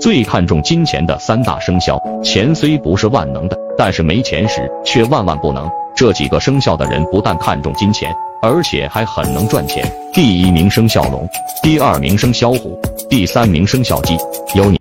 最看重金钱的三大生肖钱虽不是万能的但是没钱时却万万不能。这几个生肖的人不但看重金钱而且还很能赚钱。第一名生肖龙第二名生肖虎第三名生肖鸡有你。